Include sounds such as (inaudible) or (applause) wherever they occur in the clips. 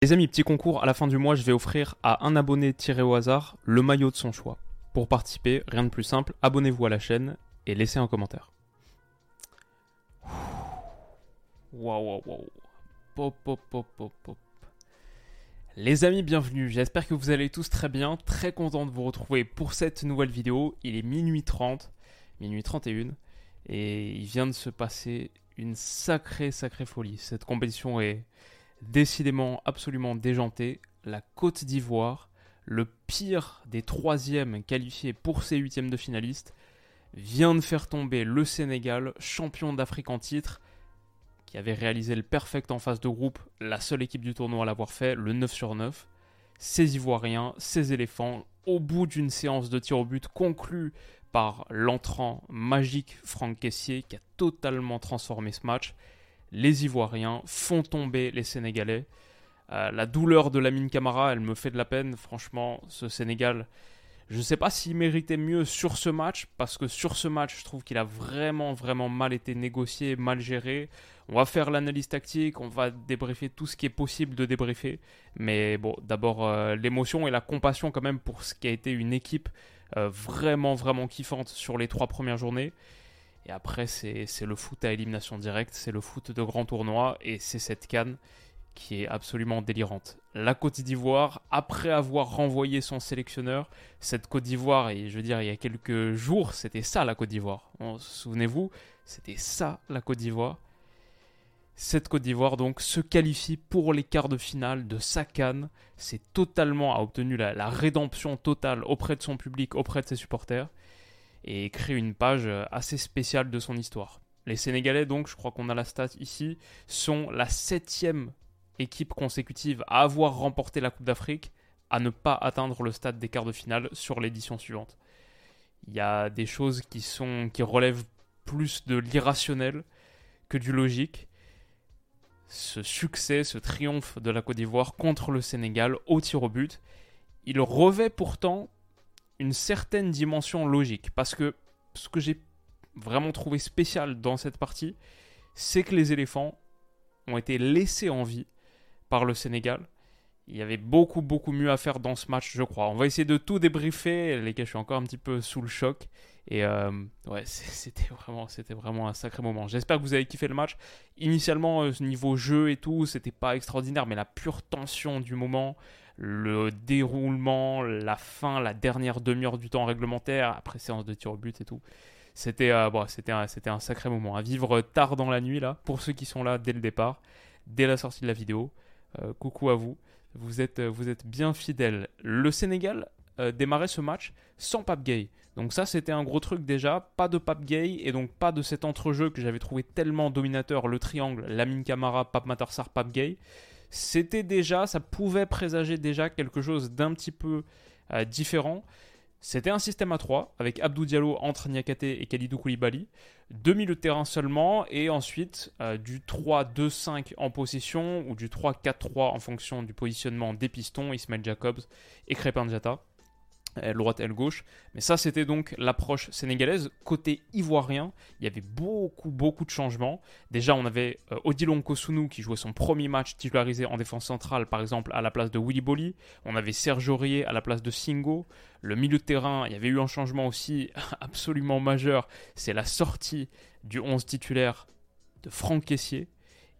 Les amis, petit concours, à la fin du mois, je vais offrir à un abonné tiré au hasard le maillot de son choix. Pour participer, rien de plus simple, abonnez-vous à la chaîne et laissez un commentaire. Waouh, waouh, waouh. Pop, pop, pop, pop, pop. Les amis, bienvenue. J'espère que vous allez tous très bien. Très content de vous retrouver pour cette nouvelle vidéo. Il est minuit 30, minuit 31, et il vient de se passer une sacrée, sacrée folie. Cette compétition est décidément absolument déjantée. La Côte d'Ivoire, le pire des troisièmes qualifiés pour ses huitièmes de finalistes, vient de faire tomber le Sénégal, champion d'Afrique en titre, qui avait réalisé le perfect en phase de groupe, la seule équipe du tournoi à l'avoir fait, le 9 sur 9. Ces Ivoiriens, ces éléphants, au bout d'une séance de tir au but conclue par l'entrant magique Franck Caissier qui a totalement transformé ce match, les Ivoiriens font tomber les Sénégalais. Euh, la douleur de Lamine Camara, elle me fait de la peine. Franchement, ce Sénégal, je ne sais pas s'il méritait mieux sur ce match, parce que sur ce match, je trouve qu'il a vraiment, vraiment mal été négocié, mal géré. On va faire l'analyse tactique, on va débriefer tout ce qui est possible de débriefer. Mais bon, d'abord euh, l'émotion et la compassion quand même pour ce qui a été une équipe euh, vraiment, vraiment kiffante sur les trois premières journées. Et après, c'est le foot à élimination directe, c'est le foot de grand tournoi, et c'est cette canne qui est absolument délirante. La Côte d'Ivoire, après avoir renvoyé son sélectionneur, cette Côte d'Ivoire, et je veux dire, il y a quelques jours, c'était ça la Côte d'Ivoire. Souvenez-vous, c'était ça la Côte d'Ivoire. Cette Côte d'Ivoire donc se qualifie pour les quarts de finale de sa canne. C'est totalement a obtenu la, la, rédemption totale auprès de son public, auprès de ses supporters, et crée une page assez spéciale de son histoire. Les Sénégalais donc, je crois qu'on a la stat ici, sont la septième équipe consécutive à avoir remporté la Coupe d'Afrique, à ne pas atteindre le stade des quarts de finale sur l'édition suivante. Il y a des choses qui sont qui relèvent plus de l'irrationnel que du logique ce succès, ce triomphe de la Côte d'Ivoire contre le Sénégal au tir au but, il revêt pourtant une certaine dimension logique. Parce que ce que j'ai vraiment trouvé spécial dans cette partie, c'est que les éléphants ont été laissés en vie par le Sénégal. Il y avait beaucoup, beaucoup mieux à faire dans ce match, je crois. On va essayer de tout débriefer. Les gars, je suis encore un petit peu sous le choc. Et euh, ouais, (laughs) c'était vraiment, c'était vraiment un sacré moment. J'espère que vous avez kiffé le match. Initialement, euh, niveau jeu et tout, c'était pas extraordinaire, mais la pure tension du moment, le déroulement, la fin, la dernière demi-heure du temps réglementaire, après séance de tir au but et tout. C'était euh, bon, un, sacré moment à vivre tard dans la nuit là. Pour ceux qui sont là dès le départ, dès la sortie de la vidéo, coucou à vous. Vous êtes, vous êtes bien fidèles. Le Sénégal démarrait ce match sans Pape Gay. Donc ça, c'était un gros truc déjà. Pas de Pape Gay et donc pas de cet entrejeu que j'avais trouvé tellement dominateur, le triangle, Lamine Camara, Pape Matarsar, Pape Gay. C'était déjà, ça pouvait présager déjà quelque chose d'un petit peu euh, différent. C'était un système à 3 avec Abdou Diallo entre Niakate et Khalidou Koulibaly. Deux milieux de terrain seulement et ensuite euh, du 3-2-5 en possession ou du 3-4-3 en fonction du positionnement des pistons, Ismail Jacobs et Crépin Diatta aile droite, aile gauche. Mais ça, c'était donc l'approche sénégalaise. Côté ivoirien, il y avait beaucoup, beaucoup de changements. Déjà, on avait euh, Odilon Kosunu qui jouait son premier match titularisé en défense centrale, par exemple, à la place de Willy Bolly. On avait Serge Aurier à la place de Singo. Le milieu de terrain, il y avait eu un changement aussi (laughs) absolument majeur. C'est la sortie du 11 titulaire de Franck Caissier.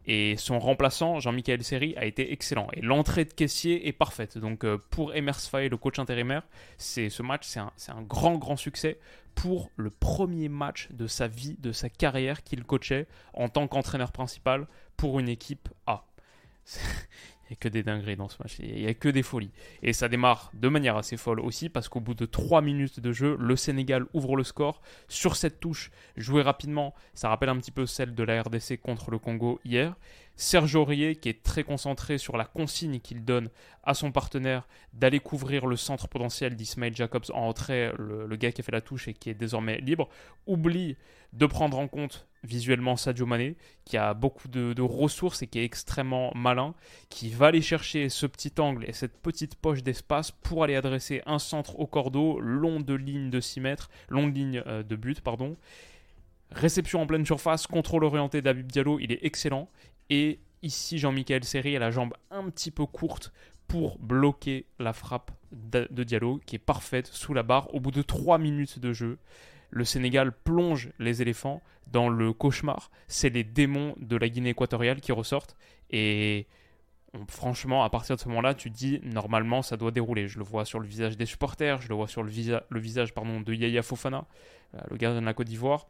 Et son remplaçant, Jean-Michel Seri, a été excellent. Et l'entrée de caissier est parfaite. Donc euh, pour Emers Faye, le coach intérimaire, c'est ce match, c'est un, un, grand, grand succès pour le premier match de sa vie, de sa carrière qu'il coachait en tant qu'entraîneur principal pour une équipe A. (laughs) Il n'y a que des dingueries dans ce match, il n'y a que des folies. Et ça démarre de manière assez folle aussi, parce qu'au bout de 3 minutes de jeu, le Sénégal ouvre le score sur cette touche jouée rapidement. Ça rappelle un petit peu celle de la RDC contre le Congo hier. Serge Aurier qui est très concentré sur la consigne qu'il donne à son partenaire d'aller couvrir le centre potentiel d'Ismail Jacobs en entrée, le, gars qui a fait la touche et qui est désormais libre, oublie de prendre en compte visuellement Sadio Mané, qui a beaucoup de, ressources et qui est extrêmement malin, qui va aller chercher ce petit angle et cette petite poche d'espace pour aller adresser un centre au cordeau, long de ligne de 6 mètres, long de ligne euh, de but, pardon. Réception en pleine surface, contrôle orienté d'Abib Diallo, il est excellent. Et ici, Jean-Michel Seri a la jambe un petit peu courte pour bloquer la frappe de Diallo, qui est parfaite sous la barre. Au bout de 3 minutes de jeu, le Sénégal plonge les éléphants dans le cauchemar. C'est les démons de la Guinée équatoriale qui ressortent. Et franchement, à partir de ce moment-là, tu dis normalement ça doit dérouler. Je le vois sur le visage des supporters, je le vois sur le, le visage de Yaya Fofana, euh, le gardien de la Côte d'Ivoire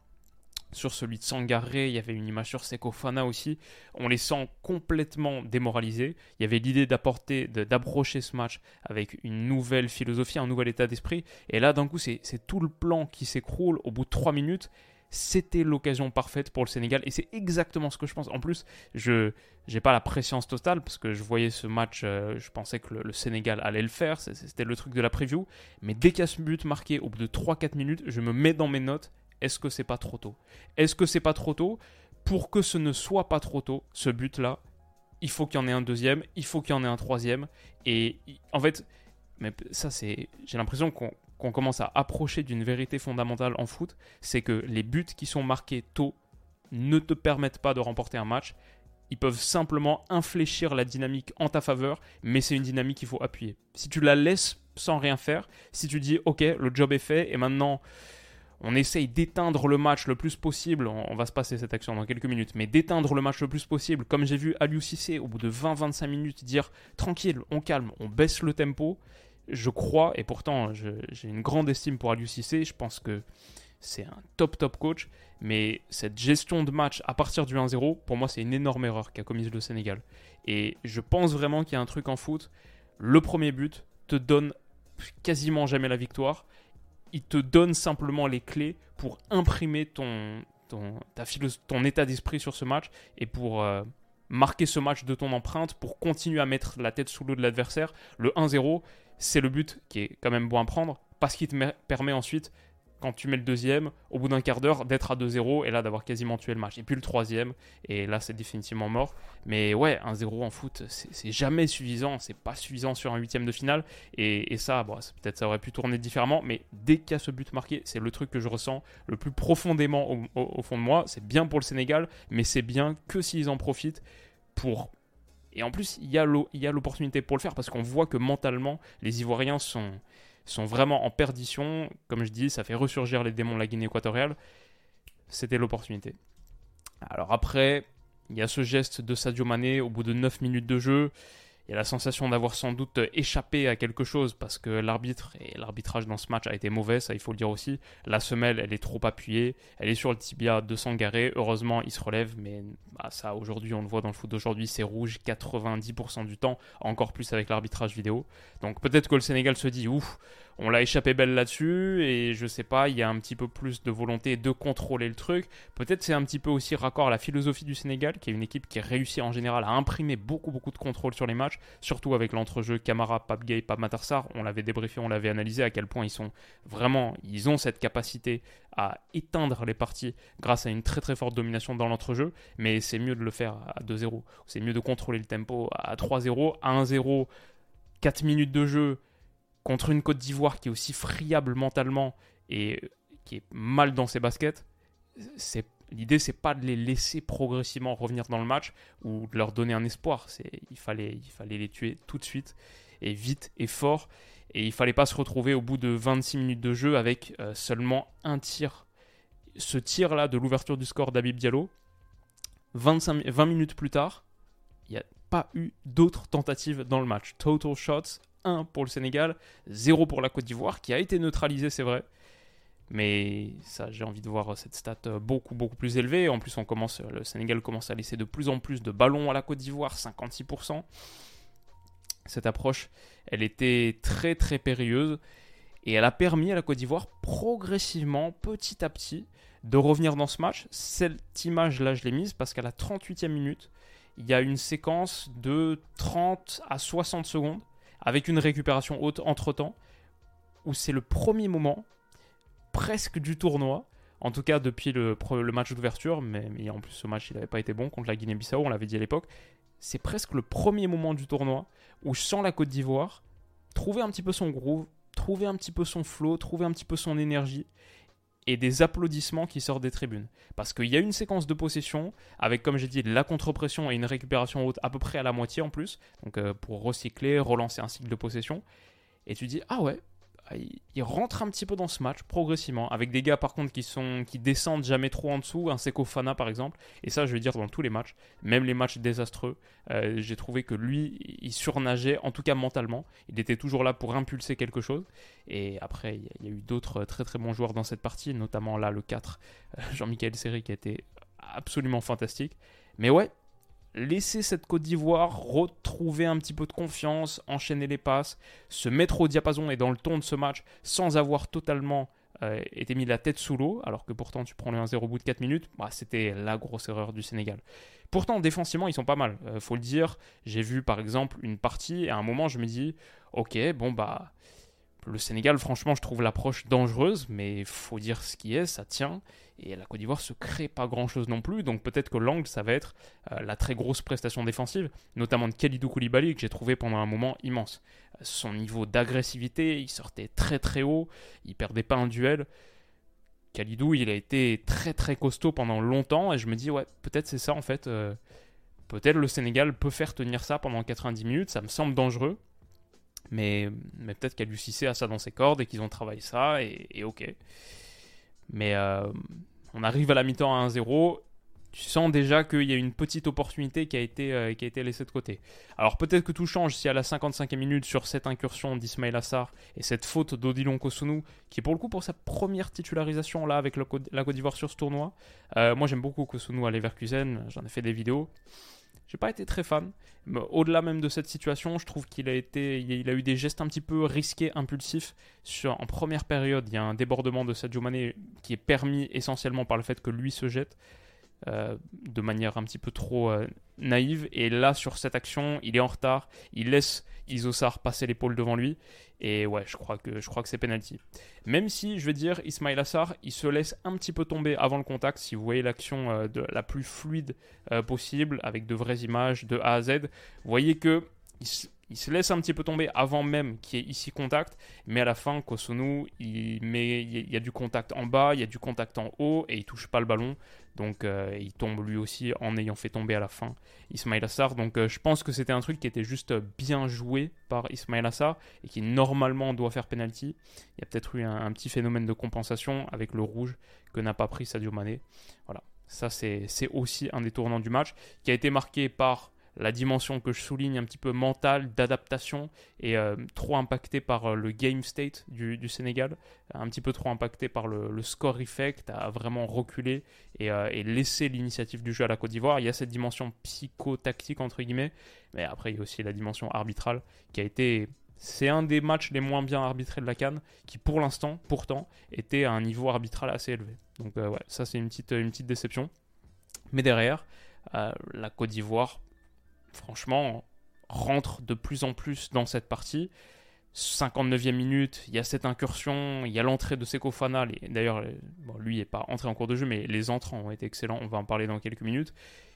sur celui de Sangaré, il y avait une image sur Sekofana aussi. On les sent complètement démoralisés. Il y avait l'idée d'apporter, d'approcher ce match avec une nouvelle philosophie, un nouvel état d'esprit. Et là, d'un coup, c'est tout le plan qui s'écroule au bout de 3 minutes. C'était l'occasion parfaite pour le Sénégal et c'est exactement ce que je pense. En plus, je n'ai pas la préscience totale parce que je voyais ce match, euh, je pensais que le, Sénégal allait le faire, c'était le truc de la preview. Mais dès qu'il y a ce but marqué au bout de 3-4 minutes, je me mets dans mes notes est-ce que c'est pas trop tôt? Est-ce que c'est pas trop tôt? Pour que ce ne soit pas trop tôt, ce but-là, il faut qu'il y en ait un deuxième, il faut qu'il y en ait un troisième. Et en fait, mais ça c'est, j'ai l'impression qu'on commence à approcher d'une vérité fondamentale en foot, c'est que les buts qui sont marqués tôt ne te permettent pas de remporter un match. Ils peuvent simplement infléchir la dynamique en ta faveur, mais c'est une dynamique qu'il faut appuyer. Si tu la laisses sans rien faire, si tu dis ok, le job est fait et maintenant on essaye d'éteindre le match le plus possible, on, va se passer cette action dans quelques minutes, mais d'éteindre le match le plus possible, comme j'ai vu Aliou Cissé au bout de 20-25 minutes dire tranquille, on calme, on baisse le tempo, je crois, et pourtant j'ai une grande estime pour Aliou Cissé, je pense que c'est un top top coach, mais cette gestion de match à partir du 1-0, pour moi c'est une énorme erreur qu'a commise le Sénégal. Et je pense vraiment qu'il y a un truc en foot, le premier but te donne quasiment jamais la victoire, il te donne simplement les clés pour imprimer ton, ton, ta ton état d'esprit sur ce match et pour euh, marquer ce match de ton empreinte, pour continuer à mettre la tête sous l'eau de l'adversaire. Le 1-0, c'est le but qui est quand même bon à prendre parce qu'il te permet ensuite quand tu mets le deuxième, au bout d'un quart d'heure, d'être à 2-0 et là d'avoir quasiment tué le match. Et puis le troisième, et là c'est définitivement mort. Mais ouais, un 0 en foot, c'est jamais suffisant, c'est pas suffisant sur un huitième de finale. Et, ça, bon, peut-être ça aurait pu tourner différemment, mais dès qu'il y a ce but marqué, c'est le truc que je ressens le plus profondément au, fond de moi. C'est bien pour le Sénégal, mais c'est bien que s'ils en profitent pour et en plus, il y a l'opportunité pour le faire parce qu'on voit que mentalement, les Ivoiriens sont, sont vraiment en perdition. Comme je dis, ça fait ressurgir les démons de la Guinée équatoriale. C'était l'opportunité. Alors après, il y a ce geste de Sadio Mané au bout de 9 minutes de jeu. Il y a la sensation d'avoir sans doute échappé à quelque chose parce que l'arbitre et l'arbitrage dans ce match a été mauvais, ça il faut le dire aussi. La semelle, elle est trop appuyée, elle est sur le tibia de Sangaré. Heureusement, il se relève, mais bah, ça aujourd'hui, on le voit dans le foot d'aujourd'hui, c'est rouge 90% du temps, encore plus avec l'arbitrage vidéo. Donc peut-être que le Sénégal se dit ouf, on l'a échappé belle là-dessus et je sais pas, il y a un petit peu plus de volonté de contrôler le truc. Peut-être c'est un petit peu aussi raccord à la philosophie du Sénégal, qui est une équipe qui réussit en général à imprimer beaucoup beaucoup de contrôle sur les matchs, surtout avec l'entrejeu Camara, Pape Gay, Pape Matarsar. On l'avait débriefé, on l'avait analysé à quel point ils sont vraiment, ils ont cette capacité à éteindre les parties grâce à une très très forte domination dans l'entrejeu, mais c'est mieux de le faire à 2-0. C'est mieux de contrôler le tempo à 3-0, à 1-0, 4 minutes de jeu contre une Côte d'Ivoire qui est aussi friable mentalement et qui est mal dans ses baskets, c'est l'idée c'est pas de les laisser progressivement revenir dans le match ou de leur donner un espoir, il fallait il fallait les tuer tout de suite et vite et fort et il fallait pas se retrouver au bout de 26 minutes de jeu avec euh, seulement un tir. Ce tir là de l'ouverture du score d'Abib Diallo 25, 20 minutes plus tard, il n'y a pas eu d'autres tentatives dans le match. Total shots 1 pour le Sénégal, 0 pour la Côte d'Ivoire, qui a été neutralisée, c'est vrai. Mais ça, j'ai envie de voir cette stat beaucoup, beaucoup plus élevée. En plus, on commence, le Sénégal commence à laisser de plus en plus de ballons à la Côte d'Ivoire, 56%. Cette approche, elle était très, très périlleuse. Et elle a permis à la Côte d'Ivoire, progressivement, petit à petit, de revenir dans ce match. Cette image-là, je l'ai mise parce qu'à la 38e minute, il y a une séquence de 30 à 60 secondes avec une récupération haute entre-temps où c'est le premier moment presque du tournoi en tout cas depuis le, match d'ouverture, mais, en plus ce match il n'avait pas été bon contre la Guinée-Bissau, on l'avait dit à l'époque. C'est presque le premier moment du tournoi où je sens la Côte d'Ivoire trouver un petit peu son groove, trouver un petit peu son flow, trouver un petit peu son énergie et des applaudissements qui sortent des tribunes. Parce qu'il y a une séquence de possession avec, comme j'ai dit, la contre-pression et une récupération haute à peu près à la moitié en plus, donc euh, pour recycler, relancer un cycle de possession. Et tu dis, ah ouais, il rentre un petit peu dans ce match progressivement, avec des gars par contre qui sont qui descendent jamais trop en dessous, un Seko Fana par exemple, et ça je veux dire dans tous les matchs, même les matchs désastreux, euh, j'ai trouvé que lui il surnageait, en tout cas mentalement, il était toujours là pour impulser quelque chose, et après il y, a eu d'autres très très bons joueurs dans cette partie, notamment là le 4, euh, Jean-Michel Seri qui a été absolument fantastique, mais ouais, laisser cette Côte d'Ivoire retrouver un petit peu de confiance, enchaîner les passes, se mettre au diapason et dans le ton de ce match sans avoir totalement euh, été mis la tête sous l'eau, alors que pourtant tu prends le 1-0 au bout de 4 minutes, bah, c'était la grosse erreur du Sénégal. Pourtant, défensivement, ils sont pas mal, euh, faut le dire. J'ai vu par exemple une partie, et à un moment je me dis, ok, bon bah le Sénégal, franchement, je trouve l'approche dangereuse, mais faut dire ce qui est, ça tient. Et la Côte d'Ivoire se crée pas grand-chose non plus, donc peut-être que l'angle, ça va être euh, la très grosse prestation défensive, notamment de Khalidou Koulibaly, que j'ai trouvé pendant un moment immense. Son niveau d'agressivité, il sortait très très haut, il perdait pas un duel. Khalidou, il a été très très costaud pendant longtemps, et je me dis, ouais, peut-être c'est ça en fait. Euh, peut-être le Sénégal peut faire tenir ça pendant 90 minutes, ça me semble dangereux. Mais, peut-être qu'elle Cissé a ça dans ses cordes et qu'ils ont travaillé ça, et, ok. Mais euh, on arrive à la mi-temps à 1-0. Tu sens déjà qu'il y a une petite opportunité qui a été, euh, qui a été laissée de côté. Alors peut-être que tout change si à la 55e minute, sur cette incursion d'Ismail Assar et cette faute d'Odilon Kosunu, qui est pour le coup pour sa première titularisation là avec la Côte d'Ivoire sur ce tournoi. Euh, moi j'aime beaucoup Kosunu à Leverkusen, j'en ai fait des vidéos. J'ai pas été très fan. Au-delà même de cette situation, je trouve qu'il a été, il a eu des gestes un petit peu risqués, impulsifs. En première période, il y a un débordement de Sadio Mané qui est permis essentiellement par le fait que lui se jette. Euh, de manière un petit peu trop euh, naïve. Et là, sur cette action, il est en retard. Il laisse Isosar passer l'épaule devant lui. Et ouais, je crois que, c'est penalty. Même si, je vais dire, Ismail Assar, il se laisse un petit peu tomber avant le contact. Si vous voyez l'action euh, la plus fluide possible, avec de vraies images de A à Z, vous voyez que se laisse un petit peu tomber avant même qu'il y ait ici contact, mais à la fin, Kosunu, il, met, il y a du contact en bas, il y a du contact en haut, et il touche pas le ballon. Donc euh, il tombe lui aussi en ayant fait tomber à la fin Ismail Assar. Donc euh, je pense que c'était un truc qui était juste bien joué par Ismail Assar et qui normalement doit faire penalty. Il y a peut-être eu un, petit phénomène de compensation avec le rouge que n'a pas pris Sadio Mané. Voilà, ça c'est aussi un des tournants du match qui a été marqué par la dimension que je souligne un petit peu mentale d'adaptation est euh, trop impactée par euh, le game state du, Sénégal, un petit peu trop impactée par le, score effect, à vraiment reculer euh, et, laisser l'initiative du jeu à la Côte d'Ivoire. Il y a cette dimension psycho-tactique entre guillemets, mais après il y a aussi la dimension arbitrale qui a été c'est un des matchs les moins bien arbitrés de la Cannes, qui pour l'instant, pourtant, était à un niveau arbitral assez élevé. Donc ouais, ça c'est une petite, une petite déception. Mais derrière, la Côte d'Ivoire franchement, rentre de plus en plus dans cette partie. 59e minute, il y a cette incursion, il y a l'entrée de Seko Fana. D'ailleurs, lui n'est pas entré en cours de jeu, mais les entrants ont été excellents. On va en parler dans quelques minutes.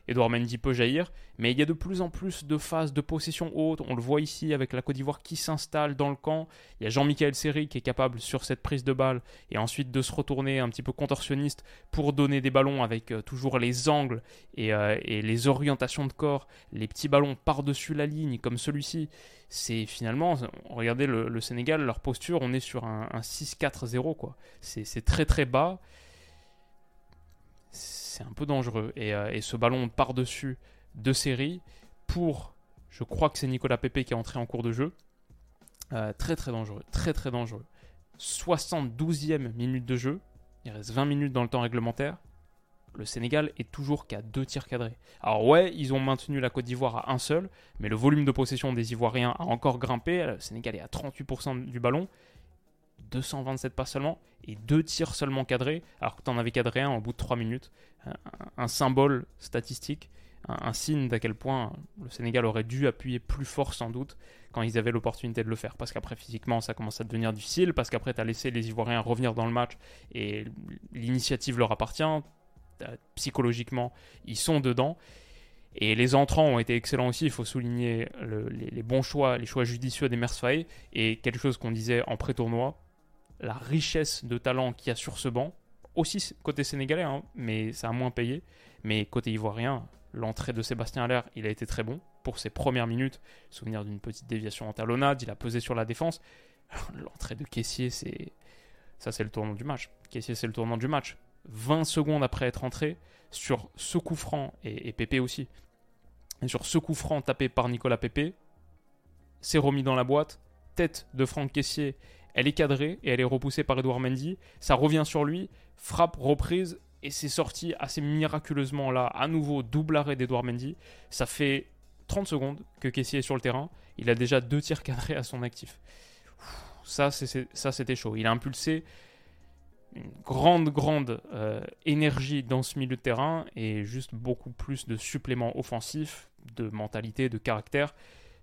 Edouard Mendy peut jaillir, mais il y a de plus en plus de phases de possession haute. On le voit ici avec la Côte d'Ivoire qui s'installe dans le camp. Il y a Jean-Michel Seri qui est capable sur cette prise de balle et ensuite de se retourner un petit peu contorsionniste pour donner des ballons avec euh, toujours les angles euh, et, les orientations de corps, les petits ballons par-dessus la ligne comme celui-ci. C'est finalement, regardez le, Sénégal, leur posture, on est sur un, un 6-4-0 quoi. C'est très très bas c'est un peu dangereux. Euh, et, ce ballon par-dessus de série pour, je crois que c'est Nicolas Pepe qui est entré en cours de jeu. Euh, très très dangereux, très très dangereux. 72e minute de jeu, il reste 20 minutes dans le temps réglementaire. Le Sénégal est toujours qu'à deux tirs cadrés. Alors ouais, ils ont maintenu la Côte d'Ivoire à un seul, mais le volume de possession des Ivoiriens a encore grimpé. Le Sénégal est à 38% du ballon. 227 pas seulement et deux tirs seulement cadrés, alors que tu en avais cadré un au bout de 3 minutes. Un, symbole statistique un, signe d'à quel point le Sénégal aurait dû appuyer plus fort sans doute quand ils avaient l'opportunité de le faire. Parce qu'après, physiquement, ça commence à devenir difficile, parce qu'après, tu as laissé les Ivoiriens revenir dans le match et l'initiative leur appartient. Psychologiquement, ils sont dedans. Et les entrants ont été excellents aussi, il faut souligner les, bons choix, les choix judicieux des Mersfaye. Et quelque chose qu'on disait en pré-tournoi, la richesse de talent qu'il y a sur ce banc, aussi côté sénégalais, hein, mais ça a moins payé. Mais côté ivoirien, l'entrée de Sébastien Allaire, il a été très bon pour ses premières minutes. Souvenir d'une petite déviation en talonnade, il a pesé sur la défense. L'entrée de Caissier, c'est. Ça, c'est le tournant du match. Caissier, c'est le tournant du match. 20 secondes après être entré, sur ce coup franc, et, Pépé aussi, et sur ce coup franc tapé par Nicolas Pépé, c'est remis dans la boîte, tête de Franck Caissier, elle est cadrée et elle est repoussée par Edouard Mendy, ça revient sur lui, frappe, reprise, et c'est sorti assez miraculeusement là, à nouveau double arrêt d'Edouard Mendy, ça fait 30 secondes que Caissier est sur le terrain, il a déjà deux tirs cadrés à son actif. Ça, c'était chaud. Il a impulsé une grande, grande euh, énergie dans ce milieu de terrain et juste beaucoup plus de suppléments offensifs, de mentalité, de caractère.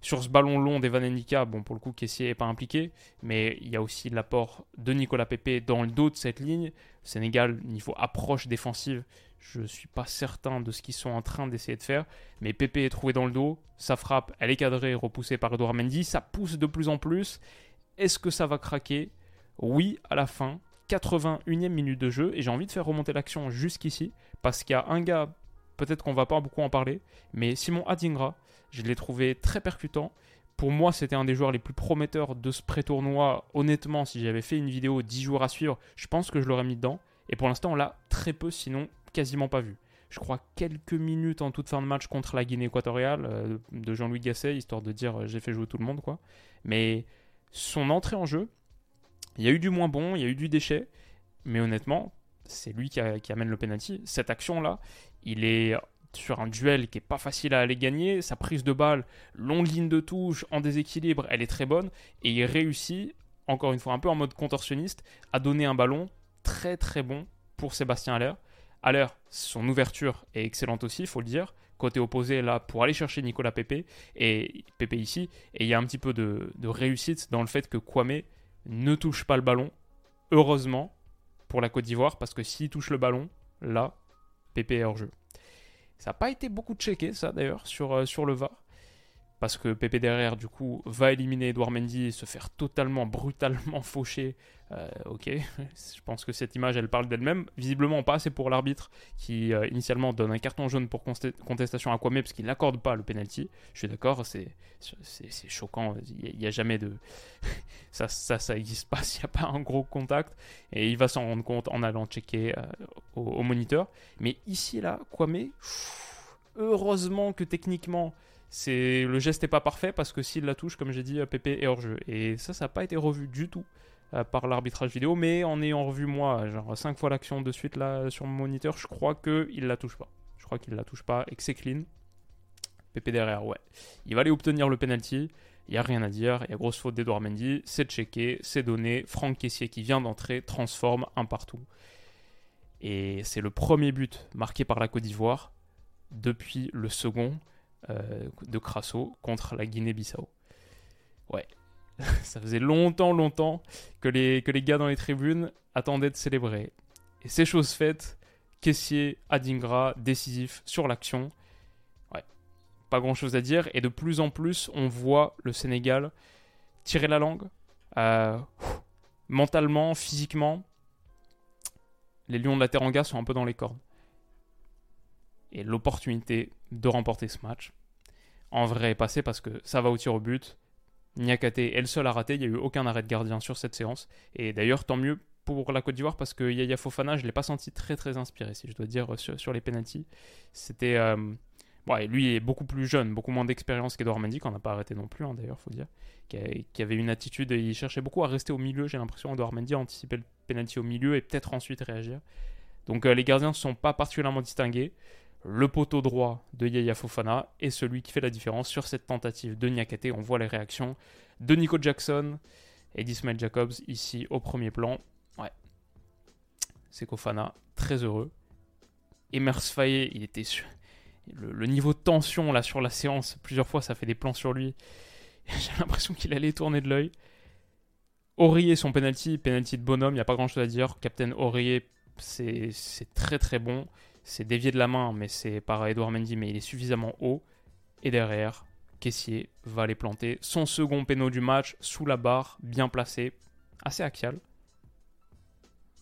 Sur ce ballon long d'Evan Endika, bon, pour le coup, Kessier n'est pas impliqué, mais il y a aussi l'apport de Nicolas Pepe dans le dos de cette ligne. Sénégal, niveau approche défensive, je ne suis pas certain de ce qu'ils sont en train d'essayer de faire, mais Pepe est trouvé dans le dos, sa frappe, elle est cadrée, repoussée par Edouard Mendy, ça pousse de plus en plus. Est-ce que ça va craquer? Oui, à la fin, 81e minute de jeu et j'ai envie de faire remonter l'action jusqu'ici parce qu'il y a un gars, peut-être qu'on va pas beaucoup en parler, mais Simon Adingra, je l'ai trouvé très percutant. Pour moi, c'était un des joueurs les plus prometteurs de ce pré-tournoi. Honnêtement, si j'avais fait une vidéo 10 jours à suivre, je pense que je l'aurais mis dedans. Et pour l'instant, on l'a très peu, sinon quasiment pas vu. Je crois quelques minutes en toute fin de match contre la Guinée équatoriale euh, de Jean-Louis Gasset, histoire de dire euh, j'ai fait jouer tout le monde, quoi. Mais son entrée en jeu, il y a eu du moins bon, il y a eu du déchet, mais honnêtement, c'est lui qui, amène le penalty. Cette action-là, il est sur un duel qui est pas facile à aller gagner. Sa prise de balle, longue ligne de touche, en déséquilibre, elle est très bonne. Et il réussit, encore une fois, un peu en mode contorsionniste, à donner un ballon très très bon pour Sébastien Aller. Aller, son ouverture est excellente aussi, il faut le dire. Côté opposé, là, pour aller chercher Nicolas Pepe, et Pepe ici. Et il y a un petit peu de, de réussite dans le fait que Kwame ne touche pas le ballon. Heureusement pour la Côte d'Ivoire, parce que s'il touche le ballon, là, Est hors jeu. Ça n'a pas été beaucoup checké, ça d'ailleurs, sur, euh, le VAR parce que Pépé derrière, du coup, va éliminer Edouard Mendy et se faire totalement, (laughs) brutalement faucher. Euh, ok, (laughs) je pense que cette image, elle parle d'elle-même. Visiblement, pas assez pour l'arbitre qui, euh, initialement, donne un carton jaune pour contestation à Kwame parce qu'il n'accorde pas le penalty. Je suis d'accord, c'est choquant. Il n'y a, jamais de. (laughs) ça, ça, ça n'existe pas s'il n'y a pas un gros contact. Et il va s'en rendre compte en allant checker euh, au, au, moniteur. Mais ici, là, Kwame, heureusement que techniquement c'est le geste n'est pas parfait parce que s'il la touche, comme j'ai dit, Pépé est hors jeu. Et ça, ça n'a pas été revu du tout euh, par l'arbitrage vidéo, mais en ayant revu moi, genre 5 fois l'action de suite sur mon moniteur, je crois qu'il la touche pas. Je crois qu'il la touche pas et que c'est clean. Pépé derrière, ouais. Il va aller obtenir le penalty. Il n'y a rien à dire. Il y a grosse faute d'Edouard Mendy. C'est checké, c'est donné. Franck Caissier qui vient d'entrer transforme un partout. Et c'est le premier but marqué par la Côte d'Ivoire depuis le second. Euh, de Crasso contre la Guinée-Bissau. Ouais, (laughs) ça faisait longtemps, longtemps que les, que les gars dans les tribunes attendaient de célébrer. Et ces choses faites, Caissier, Adingra, décisif sur l'action. Ouais, pas grand chose à dire. Et de plus en plus, on voit le Sénégal tirer la langue. Euh, mentalement, physiquement, les Lions de la Teranga sont un peu dans les cordes et l'opportunité de remporter ce match. En vrai, passée parce que ça va au tir au but. Niakate est le seul à rater. Il n'y a eu aucun arrêt de gardien sur cette séance. Et d'ailleurs, tant mieux pour la Côte d'Ivoire parce que Yaya Fofana, je ne l'ai pas senti très très inspiré, si je dois dire, sur, les penalties. C'était. Euh, lui est beaucoup plus jeune, beaucoup moins d'expérience qu'Edouard Mendy, qu'on n'a pas arrêté non plus, hein, d'ailleurs, faut dire. Qui, avait une attitude, il cherchait beaucoup à rester au milieu, j'ai l'impression, Edouard Mendy, à anticiper le penalty au milieu et peut-être ensuite réagir. Donc euh, les gardiens ne sont pas particulièrement distingués le poteau droit de Yaya Fofana est celui qui fait la différence sur cette tentative de Niakate. On voit les réactions de Nico Jackson et d'Ismail Jacobs ici au premier plan. Ouais, c'est Fofana, très heureux. Et Faye, il était, Le, niveau de tension là sur la séance, plusieurs fois ça fait des plans sur lui. (laughs) J'ai l'impression qu'il allait tourner de l'œil. Aurier son penalty, penalty de bonhomme, il n'y a pas grand chose à dire. Captain Aurier, c'est très très bon. C'est dévié de la main, mais c'est par Edouard Mendy, mais il est suffisamment haut. Et derrière, Caissier va les planter. Son second péno du match, sous la barre, bien placé, assez axial.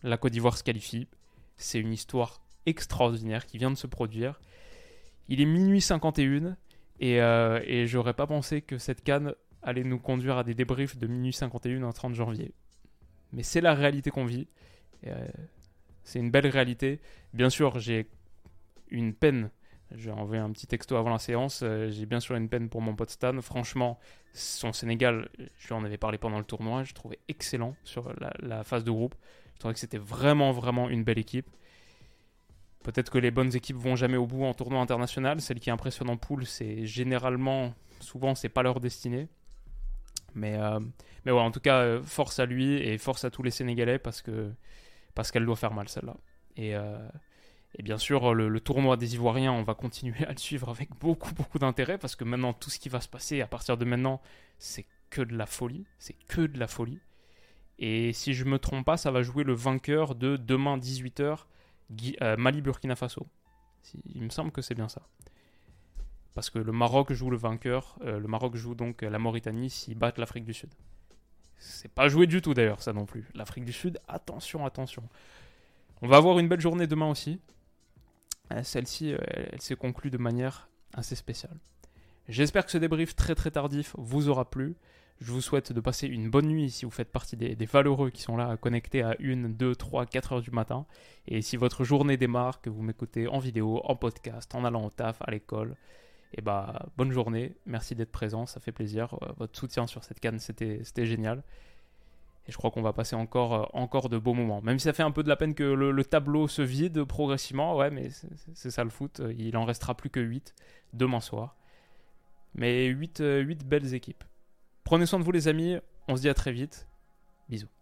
La Côte d'Ivoire se qualifie. C'est une histoire extraordinaire qui vient de se produire. Il est minuit 51 et, euh, et j'aurais pas pensé que cette canne allait nous conduire à des débriefs de minuit 51 en 30 janvier. Mais c'est la réalité qu'on vit. Euh, c'est une belle réalité. Bien sûr, j'ai une peine. J'ai envoyé un petit texto avant la séance. Euh, j'ai bien sûr une peine pour mon pote Stan. Franchement, son Sénégal, je lui en avais parlé pendant le tournoi. Je trouvais excellent sur la phase de groupe. Je trouvais que c'était vraiment, vraiment une belle équipe. Peut-être que les bonnes équipes vont jamais au bout en tournoi international. Celle qui impressionne en poule, c'est généralement, souvent, c'est pas leur destinée. Mais, euh, mais ouais, en tout cas, euh, force à lui et force à tous les Sénégalais parce que parce qu'elle doit faire mal celle-là. Et, euh, bien sûr, le, tournoi des Ivoiriens, on va continuer à le suivre avec beaucoup beaucoup d'intérêt parce que maintenant, tout ce qui va se passer à partir de maintenant, c'est que de la folie. C'est que de la folie. Et si je me trompe pas, ça va jouer le vainqueur de demain 18h euh, Mali-Burkina Faso. Il me semble que c'est bien ça. Parce que le Maroc joue le vainqueur, euh, le Maroc joue donc la Mauritanie s'ils battent l'Afrique du Sud. C'est pas joué du tout d'ailleurs, ça non plus. L'Afrique du Sud, attention, attention. On va avoir une belle journée demain aussi. Euh, celle-ci, elle s'est conclue de manière assez spéciale. J'espère que ce débrief très très tardif vous aura plu. Je vous souhaite de passer une bonne nuit si vous faites partie des, valeureux qui sont là connectés à 1, 2, 3, 4 heures du matin. Et si votre journée démarre, que vous m'écoutez en vidéo, en podcast, en allant au taf, à l'école, et bah bonne journée, merci d'être présent, ça fait plaisir. Euh, votre soutien sur cette canne, c'était génial. Et je crois qu'on va passer encore, euh, encore de beaux moments. Même si ça fait un peu de la peine que le, tableau se vide progressivement, ouais, mais c'est ça le foot. Il en restera plus que 8 demain soir. Mais 8, 8 euh, belles équipes. Prenez soin de vous les amis, on se dit à très vite. Bisous.